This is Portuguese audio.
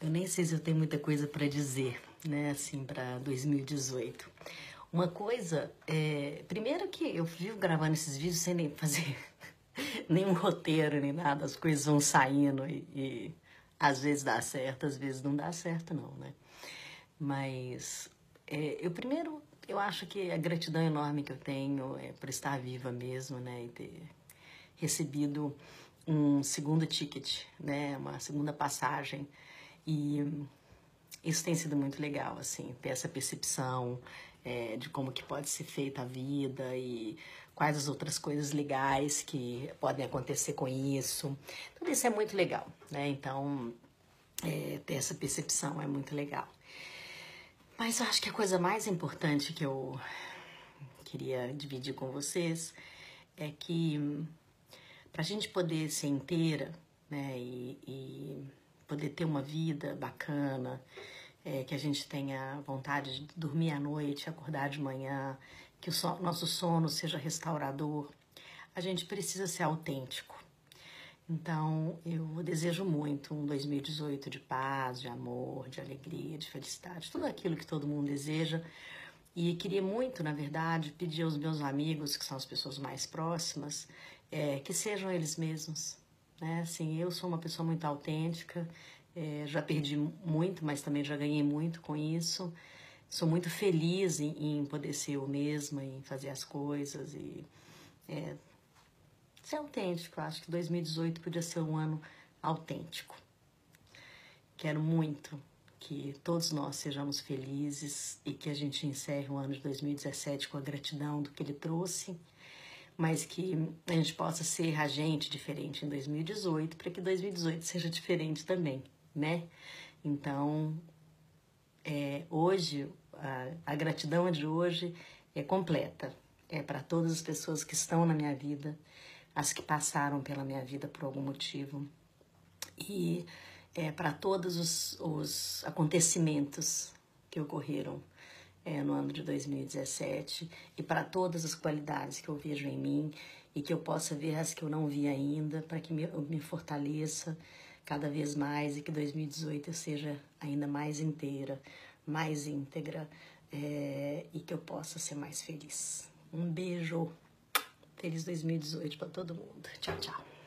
Eu nem sei se eu tenho muita coisa para dizer, né, assim, para 2018. Uma coisa, é, primeiro que eu vivo gravando esses vídeos sem nem fazer nenhum roteiro nem nada, as coisas vão saindo e, e às vezes dá certo, às vezes não dá certo, não, né? Mas é, eu primeiro, eu acho que a gratidão enorme que eu tenho é por estar viva mesmo, né, e ter recebido um segundo ticket, né, uma segunda passagem e isso tem sido muito legal, assim, ter essa percepção é, de como que pode ser feita a vida e quais as outras coisas legais que podem acontecer com isso. Tudo isso é muito legal, né? Então, é, ter essa percepção é muito legal. Mas eu acho que a coisa mais importante que eu queria dividir com vocês é que para a gente poder ser inteira, né, e, e poder ter uma vida bacana, é, que a gente tenha vontade de dormir à noite, acordar de manhã, que o so nosso sono seja restaurador, a gente precisa ser autêntico. Então, eu desejo muito um 2018 de paz, de amor, de alegria, de felicidade, tudo aquilo que todo mundo deseja. E queria muito, na verdade, pedir aos meus amigos, que são as pessoas mais próximas, é, que sejam eles mesmos. Né? Assim, eu sou uma pessoa muito autêntica, é, já perdi muito, mas também já ganhei muito com isso. Sou muito feliz em, em poder ser eu mesma, em fazer as coisas e é, ser autêntico. Eu acho que 2018 podia ser um ano autêntico. Quero muito que todos nós sejamos felizes e que a gente encerre o ano de 2017 com a gratidão do que ele trouxe mas que a gente possa ser agente diferente em 2018 para que 2018 seja diferente também, né? Então, é, hoje, a, a gratidão de hoje é completa. É para todas as pessoas que estão na minha vida, as que passaram pela minha vida por algum motivo. E é para todos os, os acontecimentos que ocorreram é, no ano de 2017 e para todas as qualidades que eu vejo em mim e que eu possa ver as que eu não vi ainda, para que me, me fortaleça cada vez mais e que 2018 eu seja ainda mais inteira, mais íntegra é, e que eu possa ser mais feliz. Um beijo, feliz 2018 para todo mundo. Tchau, tchau.